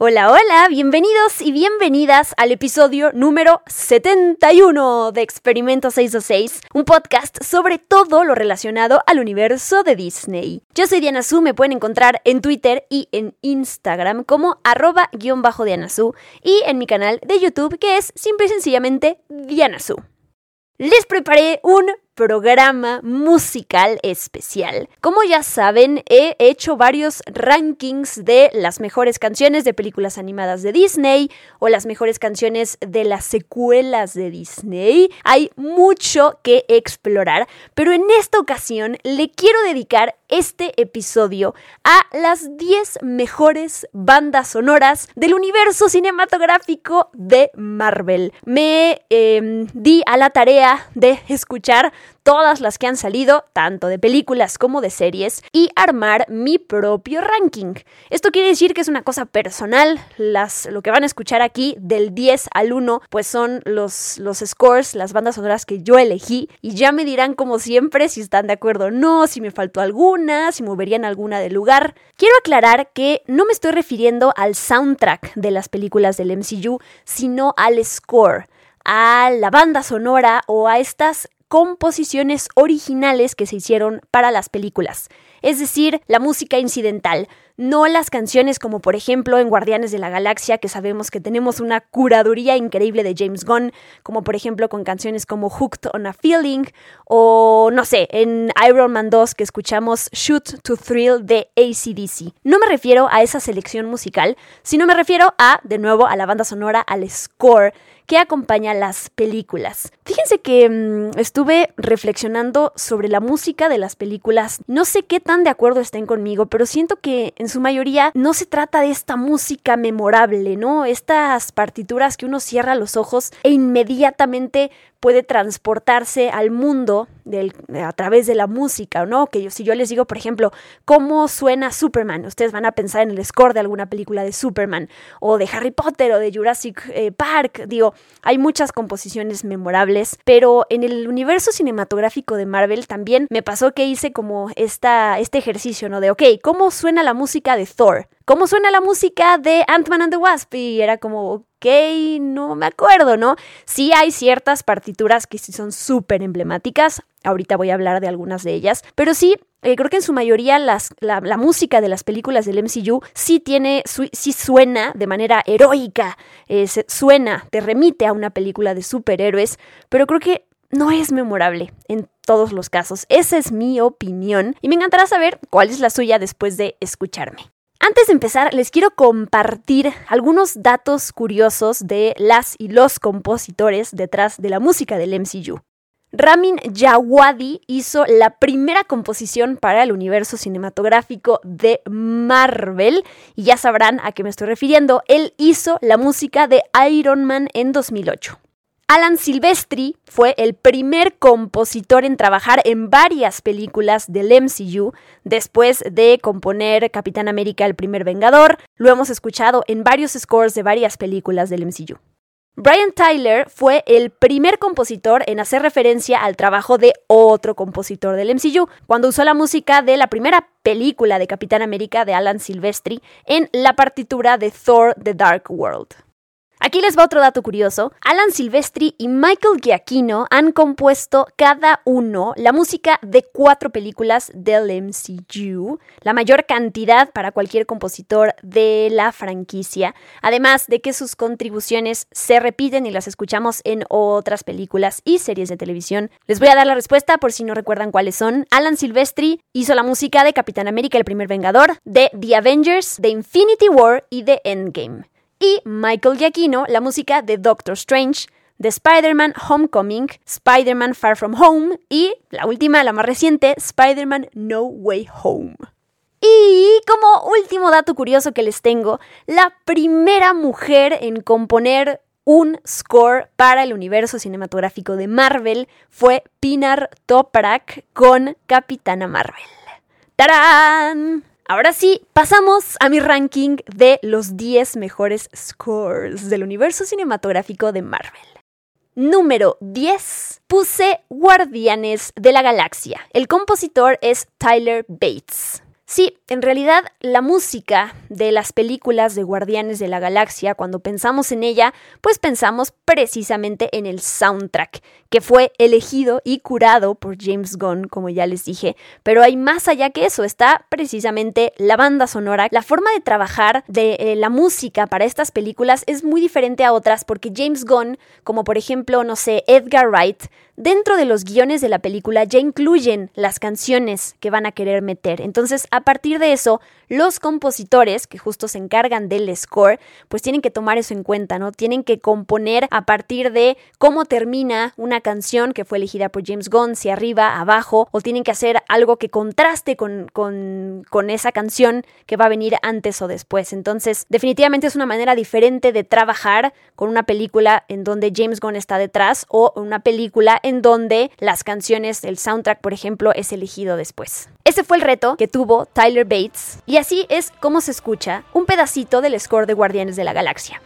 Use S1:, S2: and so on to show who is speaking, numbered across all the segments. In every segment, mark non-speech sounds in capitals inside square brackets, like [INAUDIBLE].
S1: Hola, hola, bienvenidos y bienvenidas al episodio número 71 de Experimento 626, un podcast sobre todo lo relacionado al universo de Disney. Yo soy Diana Su, me pueden encontrar en Twitter y en Instagram como arroba guion bajo Diana Su y en mi canal de YouTube que es simple y sencillamente Diana Su. Les preparé un programa musical especial. Como ya saben, he hecho varios rankings de las mejores canciones de películas animadas de Disney o las mejores canciones de las secuelas de Disney. Hay mucho que explorar, pero en esta ocasión le quiero dedicar este episodio a las 10 mejores bandas sonoras del universo cinematográfico de Marvel. Me em, di a la tarea de escuchar todas las que han salido, tanto de películas como de series, y armar mi propio ranking. Esto quiere decir que es una cosa personal, las, lo que van a escuchar aquí del 10 al 1, pues son los, los scores, las bandas sonoras que yo elegí, y ya me dirán como siempre si están de acuerdo o no, si me faltó alguna, si moverían alguna del lugar. Quiero aclarar que no me estoy refiriendo al soundtrack de las películas del MCU, sino al score a la banda sonora o a estas composiciones originales que se hicieron para las películas, es decir, la música incidental, no las canciones como por ejemplo en Guardianes de la Galaxia, que sabemos que tenemos una curaduría increíble de James Gunn, como por ejemplo con canciones como Hooked on a Feeling, o no sé, en Iron Man 2 que escuchamos Shoot to Thrill de ACDC. No me refiero a esa selección musical, sino me refiero a, de nuevo, a la banda sonora, al score que acompaña las películas. Fíjense que mm, estuve reflexionando sobre la música de las películas. No sé qué tan de acuerdo estén conmigo, pero siento que en su mayoría no se trata de esta música memorable, ¿no? Estas partituras que uno cierra los ojos e inmediatamente puede transportarse al mundo a través de la música, ¿no? Que yo, si yo les digo, por ejemplo, cómo suena Superman, ustedes van a pensar en el score de alguna película de Superman o de Harry Potter o de Jurassic eh, Park, digo, hay muchas composiciones memorables, pero en el universo cinematográfico de Marvel también me pasó que hice como esta, este ejercicio, ¿no? De, ok, ¿cómo suena la música de Thor? ¿Cómo suena la música de Ant-Man and the Wasp? Y era como, ok, no me acuerdo, ¿no? Sí hay ciertas partituras que sí son súper emblemáticas, ahorita voy a hablar de algunas de ellas, pero sí, eh, creo que en su mayoría la, música de las películas del MCU sí tiene, sí suena de manera heroica, eh, suena, te remite a una película de superhéroes, pero creo que no es memorable en todos los casos. Esa es mi opinión y me encantará saber cuál es la suya después de escucharme. Antes de empezar, les quiero compartir algunos datos curiosos de las y los compositores detrás de la música del MCU. Ramin Djawadi hizo la primera composición para el universo cinematográfico de Marvel y ya sabrán a qué me estoy refiriendo. Él hizo la música de Iron Man en 2008. Alan Silvestri fue el primer compositor en trabajar en varias películas del MCU después de componer Capitán América el primer Vengador. Lo hemos escuchado en varios scores de varias películas del MCU. Brian Tyler fue el primer compositor en hacer referencia al trabajo de otro compositor del MCU, cuando usó la música de la primera película de Capitán América de Alan Silvestri en la partitura de Thor The Dark World. Aquí les va otro dato curioso. Alan Silvestri y Michael Giacchino han compuesto cada uno la música de cuatro películas del MCU, la mayor cantidad para cualquier compositor de la franquicia, además de que sus contribuciones se repiten y las escuchamos en otras películas y series de televisión. Les voy a dar la respuesta por si no recuerdan cuáles son. Alan Silvestri hizo la música de Capitán América el primer Vengador, de The Avengers, de Infinity War y de Endgame y Michael Giacchino la música de Doctor Strange, de Spider-Man Homecoming, Spider-Man Far From Home y la última, la más reciente, Spider-Man No Way Home. Y como último dato curioso que les tengo, la primera mujer en componer un score para el universo cinematográfico de Marvel fue Pinar Toprak con Capitana Marvel. ¡Tarán! Ahora sí, pasamos a mi ranking de los 10 mejores scores del universo cinematográfico de Marvel. Número 10. Puse Guardianes de la Galaxia. El compositor es Tyler Bates. Sí, en realidad la música de las películas de Guardianes de la Galaxia, cuando pensamos en ella, pues pensamos precisamente en el soundtrack, que fue elegido y curado por James Gunn, como ya les dije, pero hay más allá que eso, está precisamente la banda sonora. La forma de trabajar de eh, la música para estas películas es muy diferente a otras porque James Gunn, como por ejemplo, no sé, Edgar Wright, dentro de los guiones de la película ya incluyen las canciones que van a querer meter. Entonces, a partir de eso, los compositores, que justo se encargan del score, pues tienen que tomar eso en cuenta, ¿no? Tienen que componer a partir de cómo termina una canción que fue elegida por James Gunn, si arriba, abajo, o tienen que hacer algo que contraste con, con, con esa canción que va a venir antes o después. Entonces, definitivamente es una manera diferente de trabajar con una película en donde James Gunn está detrás o una película en donde las canciones, el soundtrack, por ejemplo, es elegido después. Ese fue el reto que tuvo Tyler Bates y así es como se escucha un pedacito del score de Guardianes de la Galaxia.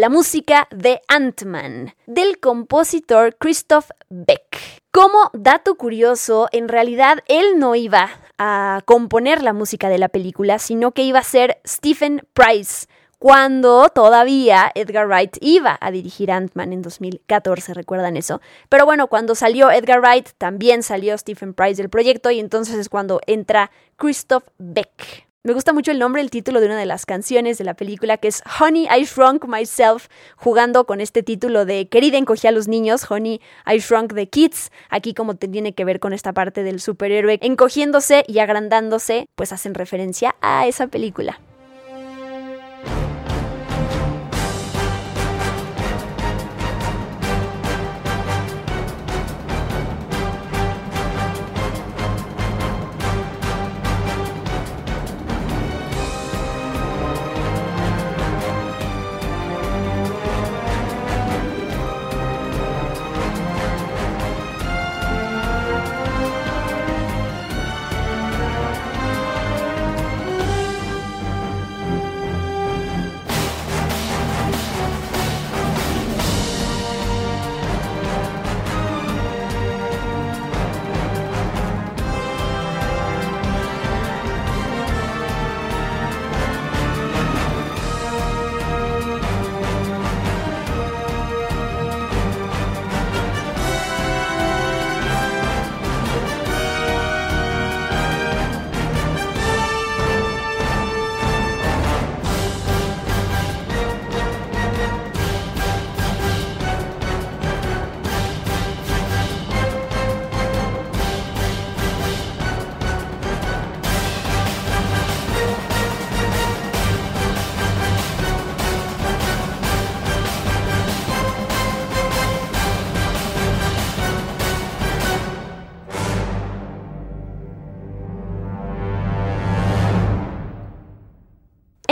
S1: La música de Ant-Man, del compositor Christoph Beck. Como dato curioso, en realidad él no iba a componer la música de la película, sino que iba a ser Stephen Price, cuando todavía Edgar Wright iba a dirigir Ant-Man en 2014, ¿recuerdan eso? Pero bueno, cuando salió Edgar Wright, también salió Stephen Price del proyecto y entonces es cuando entra Christoph Beck. Me gusta mucho el nombre, el título de una de las canciones de la película que es Honey, I Shrunk Myself, jugando con este título de Querida encogí a los niños, Honey, I Shrunk the Kids. Aquí como tiene que ver con esta parte del superhéroe encogiéndose y agrandándose, pues hacen referencia a esa película.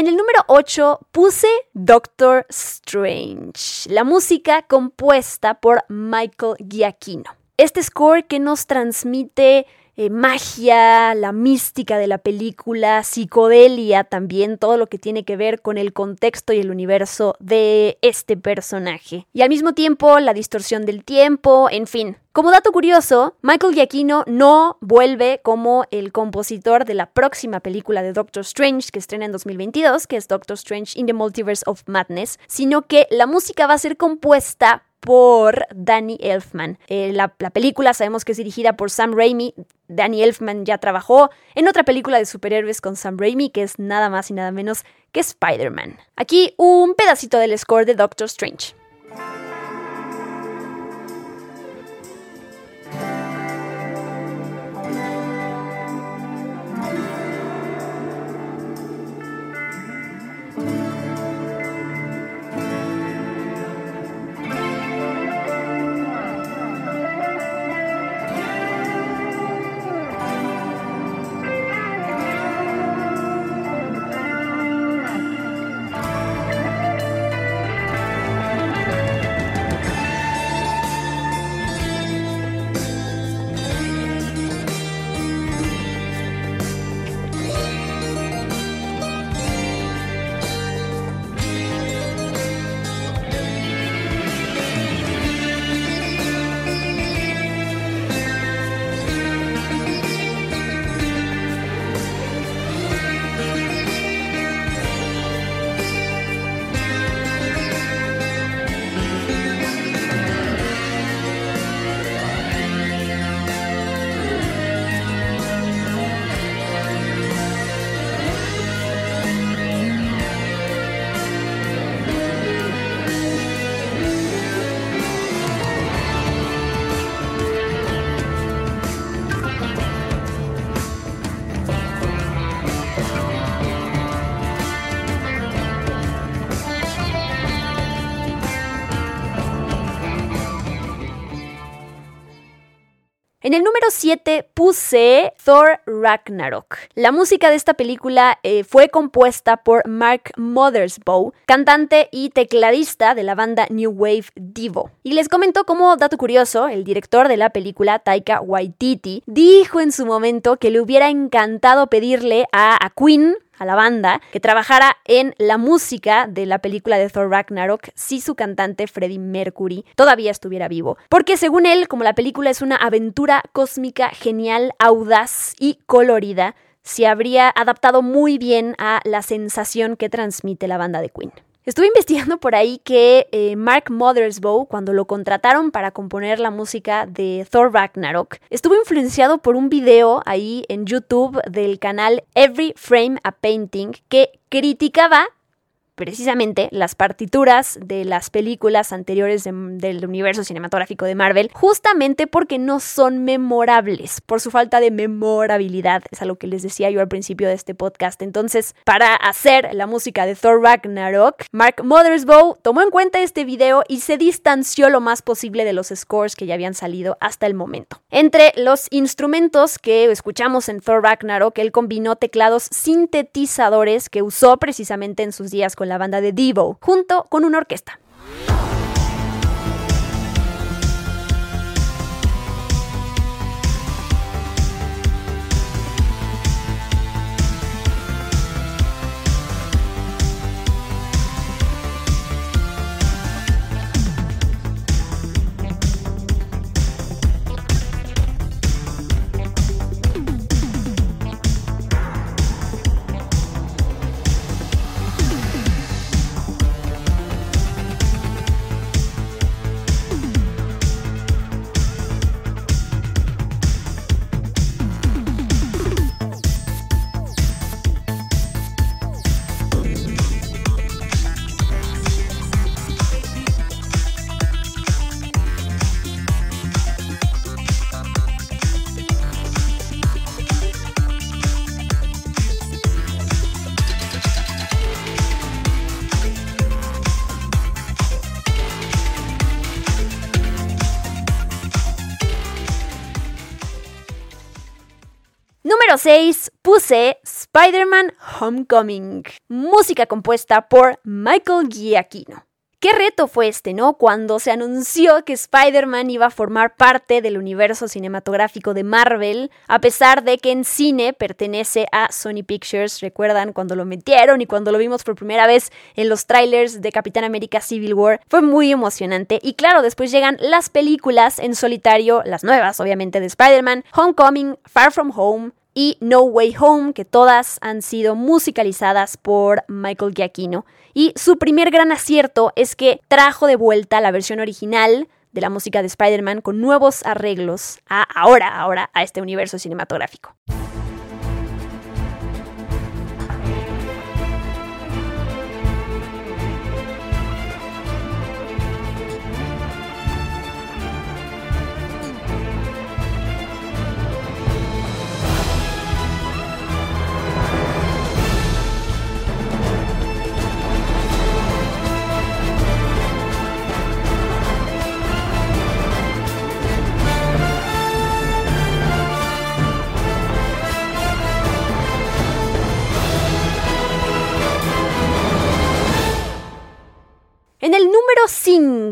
S1: En el número 8 puse Doctor Strange, la música compuesta por Michael Giacchino. Este score que nos transmite eh, magia, la mística de la película, psicodelia también, todo lo que tiene que ver con el contexto y el universo de este personaje. Y al mismo tiempo la distorsión del tiempo, en fin. Como dato curioso, Michael Giacchino no vuelve como el compositor de la próxima película de Doctor Strange que estrena en 2022, que es Doctor Strange in the Multiverse of Madness, sino que la música va a ser compuesta por Danny Elfman. Eh, la, la, película sabemos que es dirigida por Sam Raimi. Danny Elfman ya trabajó en otra película de superhéroes con Sam Raimi, que es nada más y nada menos que Spider-Man. Aquí un pedacito del score de Doctor Strange. Número 7 puse Thor Ragnarok. La música de esta película eh, fue compuesta por Mark Mothersbaugh, cantante y tecladista de la banda New Wave Divo. Y les comento como dato curioso, el director de la película, Taika Waititi, dijo en su momento que le hubiera encantado pedirle a, a Queen a la banda que trabajara en la música de la película de Thor Ragnarok si su cantante Freddie Mercury todavía estuviera vivo. Porque según él, como la película es una aventura cósmica genial, audaz y colorida, se habría adaptado muy bien a la sensación que transmite la banda de Queen. Estuve investigando por ahí que eh, Mark Mothersbaugh, cuando lo contrataron para componer la música de Thor Ragnarok, estuvo influenciado por un video ahí en YouTube del canal Every Frame a Painting que criticaba precisamente las partituras de las películas anteriores del universo cinematográfico de Marvel, justamente porque no son memorables, por su falta de memorabilidad, es algo que les decía yo al principio de este podcast. Entonces, para hacer la música de Thor Ragnarok, Mark Mothersbaugh tomó en cuenta este video y se distanció lo más posible de los scores que ya habían salido hasta el momento. Entre los instrumentos que escuchamos en Thor Ragnarok, él combinó teclados sintetizadores que usó precisamente en sus días con la banda de Devo, junto con una orquesta. Número 6 puse Spider-Man Homecoming, música compuesta por Michael Giacchino. ¿Qué reto fue este, no? Cuando se anunció que Spider-Man iba a formar parte del universo cinematográfico de Marvel, a pesar de que en cine pertenece a Sony Pictures. ¿Recuerdan cuando lo metieron y cuando lo vimos por primera vez en los trailers de Capitán América Civil War? Fue muy emocionante. Y claro, después llegan las películas en solitario, las nuevas, obviamente, de Spider-Man, Homecoming, Far From Home, y No Way Home, que todas han sido musicalizadas por Michael Giacchino. Y su primer gran acierto es que trajo de vuelta la versión original de la música de Spider-Man con nuevos arreglos a ahora, ahora, a este universo cinematográfico.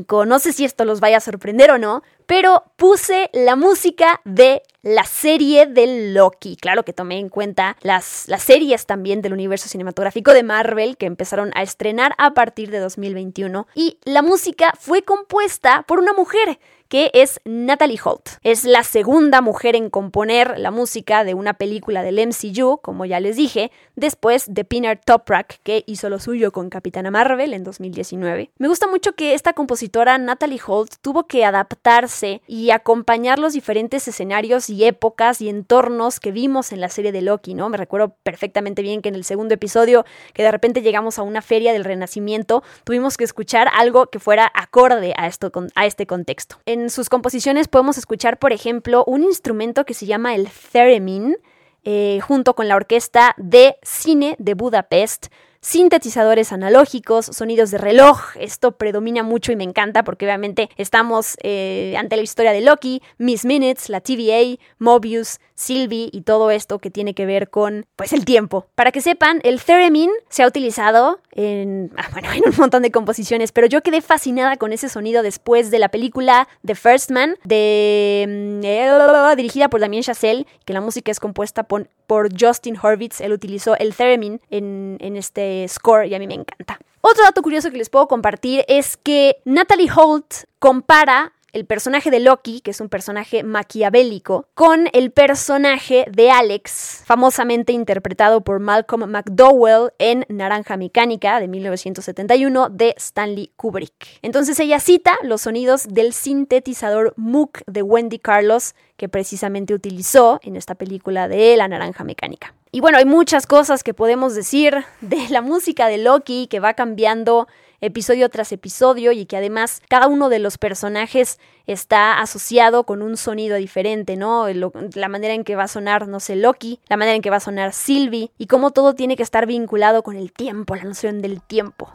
S1: 5, no sé si esto los vaya a sorprender o no, pero puse la música de la serie de Loki. Claro que tomé en cuenta las, las series también del universo cinematográfico de Marvel que empezaron a estrenar a partir de 2021 y la música fue compuesta por una mujer que es Natalie Holt. Es la segunda mujer en componer la música de una película del MCU, como ya les dije, después de Pinar Toprak, que hizo lo suyo con Capitana Marvel en 2019. Me gusta mucho que esta compositora Natalie Holt tuvo que adaptarse y acompañar los diferentes escenarios y épocas y entornos que vimos en la serie de Loki, ¿no? Me recuerdo perfectamente bien que en el segundo episodio, que de repente llegamos a una feria del Renacimiento, tuvimos que escuchar algo que fuera acorde a, esto, a este contexto. Sus composiciones podemos escuchar, por ejemplo, un instrumento que se llama el theremin, eh, junto con la orquesta de cine de Budapest, sintetizadores analógicos, sonidos de reloj. Esto predomina mucho y me encanta porque obviamente estamos eh, ante la historia de Loki, Miss Minutes, la TVA, Mobius, Sylvie y todo esto que tiene que ver con pues el tiempo. Para que sepan, el theremin se ha utilizado en, [LAUGHS] ah, bueno, en un montón de composiciones, pero yo quedé fascinada con ese sonido después de la película The First Man, de, mm, eh, dirigida por Damien Chazelle, que la música es compuesta por, por Justin Horvitz. Él utilizó el theremin en, en este score y a mí me encanta. Otro dato curioso que les puedo compartir es que Natalie Holt compara el personaje de Loki, que es un personaje maquiavélico, con el personaje de Alex, famosamente interpretado por Malcolm McDowell en Naranja Mecánica de 1971 de Stanley Kubrick. Entonces ella cita los sonidos del sintetizador Moog de Wendy Carlos que precisamente utilizó en esta película de La Naranja Mecánica. Y bueno, hay muchas cosas que podemos decir de la música de Loki que va cambiando episodio tras episodio y que además cada uno de los personajes está asociado con un sonido diferente, ¿no? la manera en que va a sonar, no sé, Loki, la manera en que va a sonar Sylvie y cómo todo tiene que estar vinculado con el tiempo, la noción del tiempo.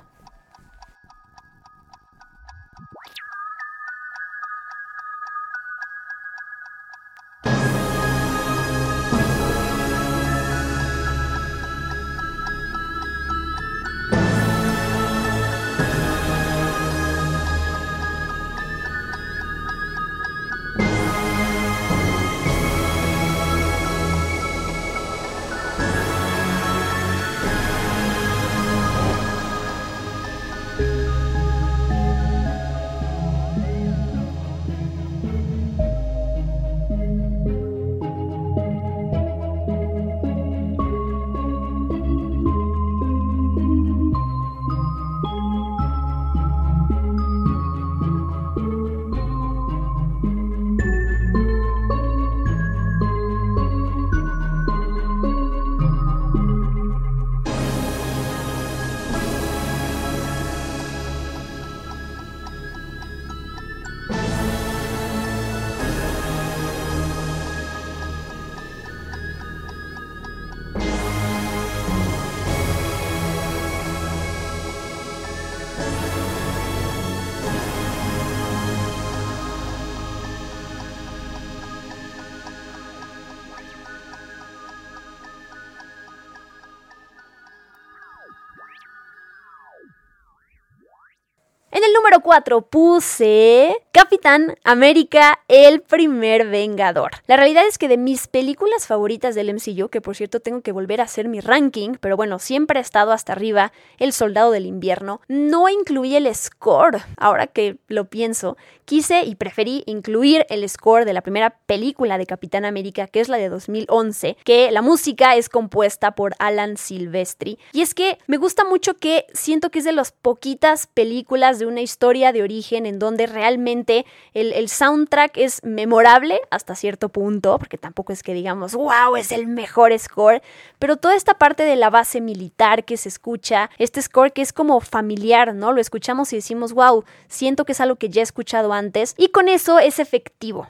S1: Número 4 puse Capitán América, el primer Vengador. La realidad es que de mis películas favoritas del MCU, que por cierto tengo que volver a hacer mi ranking, pero bueno, siempre ha estado hasta arriba El Soldado del Invierno, no incluí el score. Ahora que lo pienso, quise y preferí incluir el score de la primera película de Capitán América, que es la de 2011, que la música es compuesta por Alan Silvestri. Y es que me gusta mucho que siento que es de las poquitas películas de una historia de origen en donde realmente el, soundtrack es memorable hasta cierto punto, porque tampoco es que digamos, wow, es el mejor score, pero toda esta parte de la base militar que se escucha, este score que es como familiar, ¿no? Lo escuchamos y decimos, wow, siento que es algo que ya he escuchado antes, y con eso es efectivo.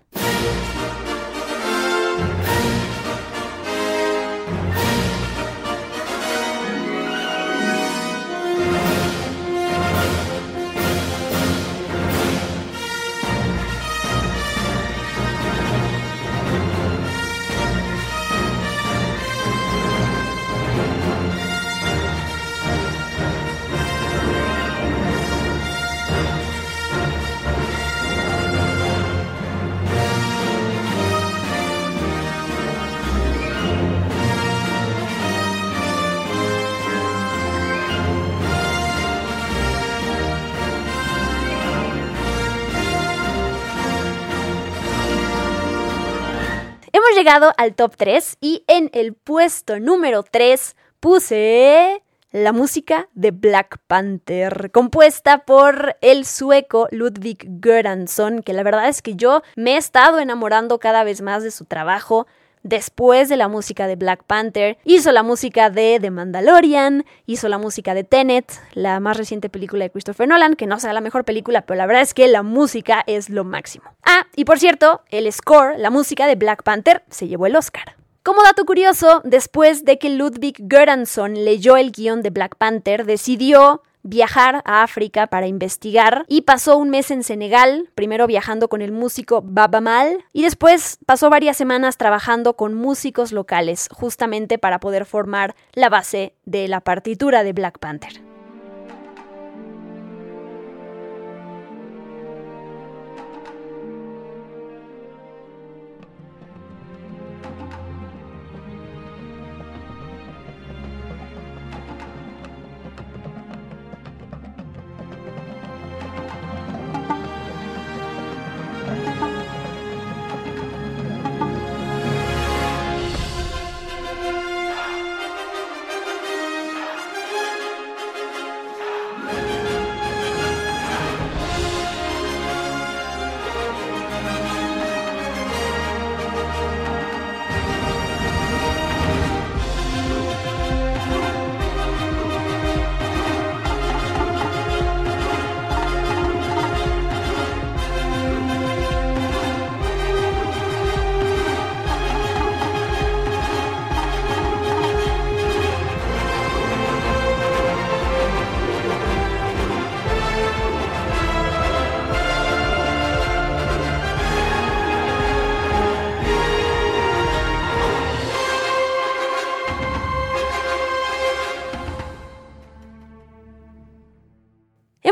S1: Llegado al top 3 y en el puesto número 3 puse la música de Black Panther, compuesta por el sueco Ludwig Göransson, que la verdad es que yo me he estado enamorando cada vez más de su trabajo después de la música de Black Panther, hizo la música de The Mandalorian, hizo la música de Tenet, la más reciente película de Christopher Nolan, que no será la mejor película, pero la verdad es que la música es lo máximo. Ah, y por cierto, el score, la música de Black Panther, se llevó el Oscar. Como dato curioso, después de que Ludwig Göransson leyó el guion de Black Panther, decidió viajar a África para investigar y pasó un mes en Senegal, primero viajando con el músico Baba Mal y después pasó varias semanas trabajando con músicos locales, justamente para poder formar la base de la partitura de Black Panther.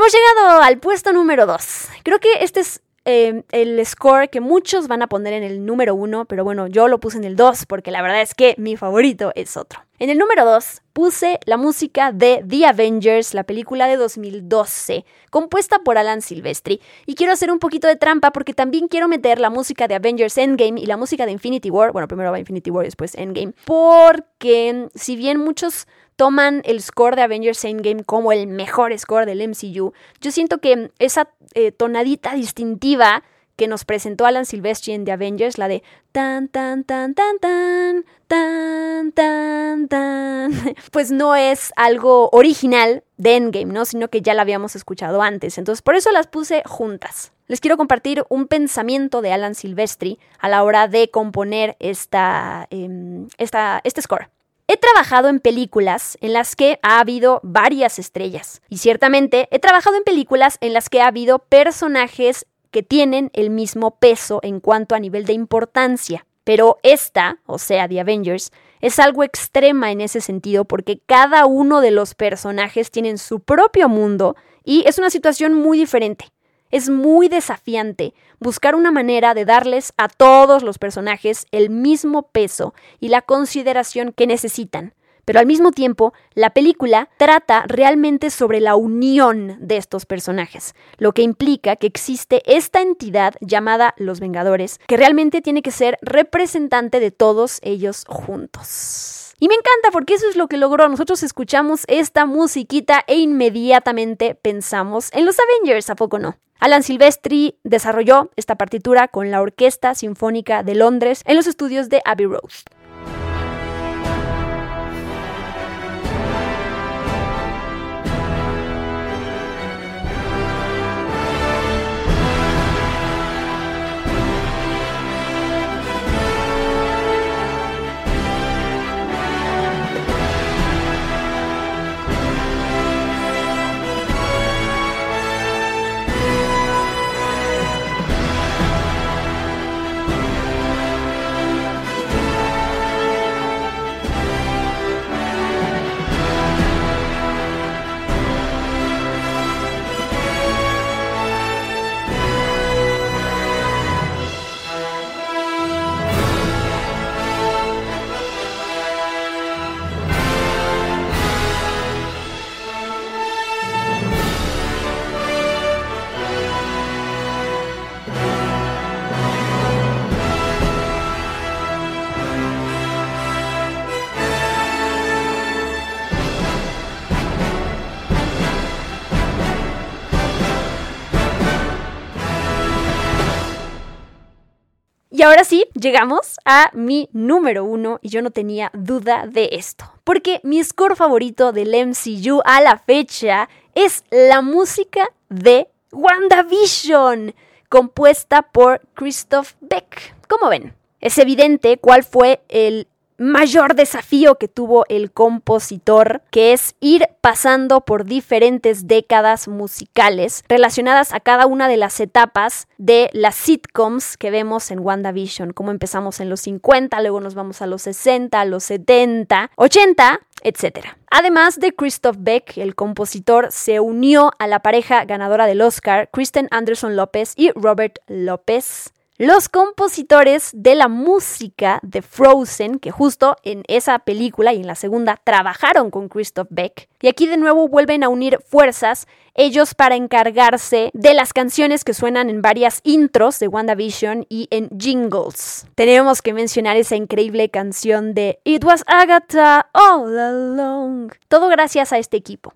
S1: Llegado al puesto número 2. Creo que este es eh, el score que muchos van a poner en el número 1, pero bueno, yo lo puse en el 2 porque la verdad es que mi favorito es otro. En el número 2 puse la música de The Avengers, la película de 2012, compuesta por Alan Silvestri. Y quiero hacer un poquito de trampa porque también quiero meter la música de Avengers Endgame y la música de Infinity War. Bueno, primero va Infinity War y después Endgame. Porque si bien muchos toman el score de Avengers Endgame como el mejor score del MCU, yo siento que esa eh, tonadita distintiva que nos presentó Alan Silvestri en The Avengers, la de tan tan tan tan tan tan tan tan, [LAUGHS] pues no es algo original de Endgame, ¿no? Sino que ya la habíamos escuchado antes. Entonces, por eso las puse juntas. Les quiero compartir un pensamiento de Alan Silvestri a la hora de componer esta, em, esta, este score. He trabajado en películas en las que ha habido varias estrellas y ciertamente he trabajado en películas en las que ha habido personajes que tienen el mismo peso en cuanto a nivel de importancia. Pero esta, o sea, The Avengers, es algo extrema en ese sentido porque cada uno de los personajes tienen su propio mundo Y es una situación muy diferente. Es muy desafiante buscar una manera de darles a todos los personajes el mismo peso y la consideración que necesitan. Pero al mismo tiempo, la película trata realmente sobre la unión de estos personajes, lo que implica que existe esta entidad llamada los Vengadores, que realmente tiene que ser representante de todos ellos juntos. Y me encanta porque eso es lo que logró. Nosotros escuchamos esta musiquita e inmediatamente pensamos en los Avengers, ¿a poco no? Alan Silvestri desarrolló esta partitura con la Orquesta Sinfónica de Londres en los estudios de Abbey Road. Ahora sí, llegamos a mi número uno y yo no tenía duda de esto. Porque mi score favorito del MCU a la fecha es la música de WandaVision, compuesta por Christoph Beck. ¿Cómo ven? Es evidente cuál fue el mayor desafío que tuvo el compositor, que es ir pasando por diferentes décadas musicales relacionadas a cada una de las etapas de las sitcoms que vemos en WandaVision, como empezamos en los 50, luego nos vamos a los 60, los 70, 80, etc. Además de Christoph Beck, el compositor se unió a la pareja ganadora del Oscar, Kristen Anderson López y Robert López los compositores de la música de Frozen, que justo en esa película y en la segunda trabajaron con Christoph Beck. Y aquí de nuevo vuelven a unir fuerzas ellos para encargarse de las canciones que suenan en varias intros de WandaVision y en jingles. Tenemos que mencionar esa increíble canción de It Was Agatha All Along. Todo gracias a este equipo.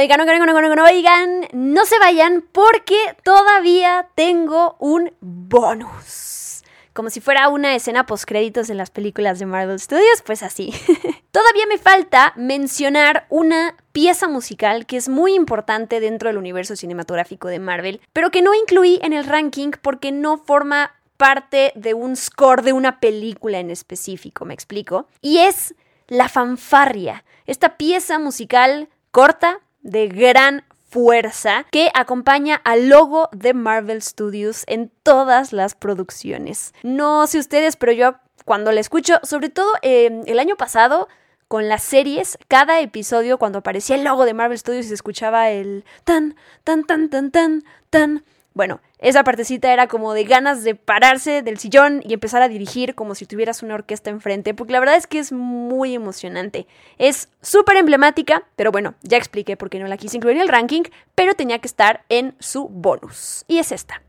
S1: Oigan, oigan, oigan, oigan, oigan, no se vayan porque todavía tengo un bonus. Como si fuera una escena postcréditos en las películas de Marvel Studios, pues así. [LAUGHS] todavía me falta mencionar una pieza musical que es muy importante dentro del universo cinematográfico de Marvel, pero que no incluí en el ranking porque no forma parte de un score de una película en específico, me explico. Y es la fanfarria, esta pieza musical corta, de gran fuerza que acompaña al logo de Marvel Studios en todas las producciones. No sé ustedes, pero yo cuando la escucho, sobre todo eh, el año pasado, con las series, cada episodio cuando aparecía el logo de Marvel Studios se escuchaba el tan, tan, tan, tan, tan, tan. Bueno, esa partecita era como de ganas de pararse del sillón y empezar a dirigir como si tuvieras una orquesta enfrente, porque la verdad es que es muy emocionante. Es súper emblemática, pero bueno, ya expliqué por qué no la quise incluir en el ranking, pero tenía que estar en su bonus. Y es esta.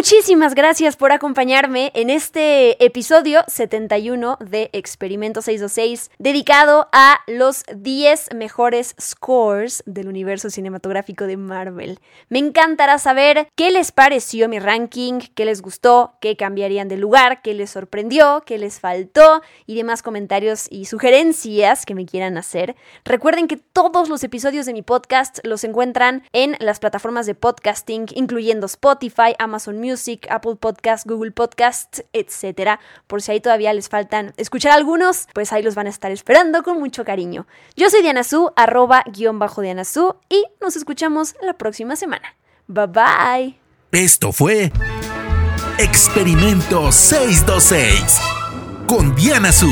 S1: Muchísimas gracias por acompañarme en este episodio 71 de Experimento 626, dedicado a los 10 mejores scores del universo cinematográfico de Marvel. Me encantará saber qué les pareció mi ranking, qué les gustó, qué cambiarían de lugar, qué les sorprendió, qué les faltó y demás comentarios y sugerencias que me quieran hacer. Recuerden que todos los episodios de mi podcast los encuentran en las plataformas de podcasting, incluyendo Spotify, Amazon Music, Apple Podcast, Google Podcast, etc. Por si ahí todavía les faltan escuchar algunos, pues ahí los van a estar esperando con mucho cariño. Yo soy Diana Su, arroba guion bajo Diana Su, y nos escuchamos la próxima semana. Bye bye.
S2: Esto fue Experimento 626 con Diana Su.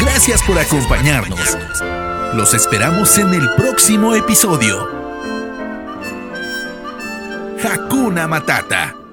S2: Gracias por acompañarnos. Los esperamos en el próximo episodio. Hakuna Matata.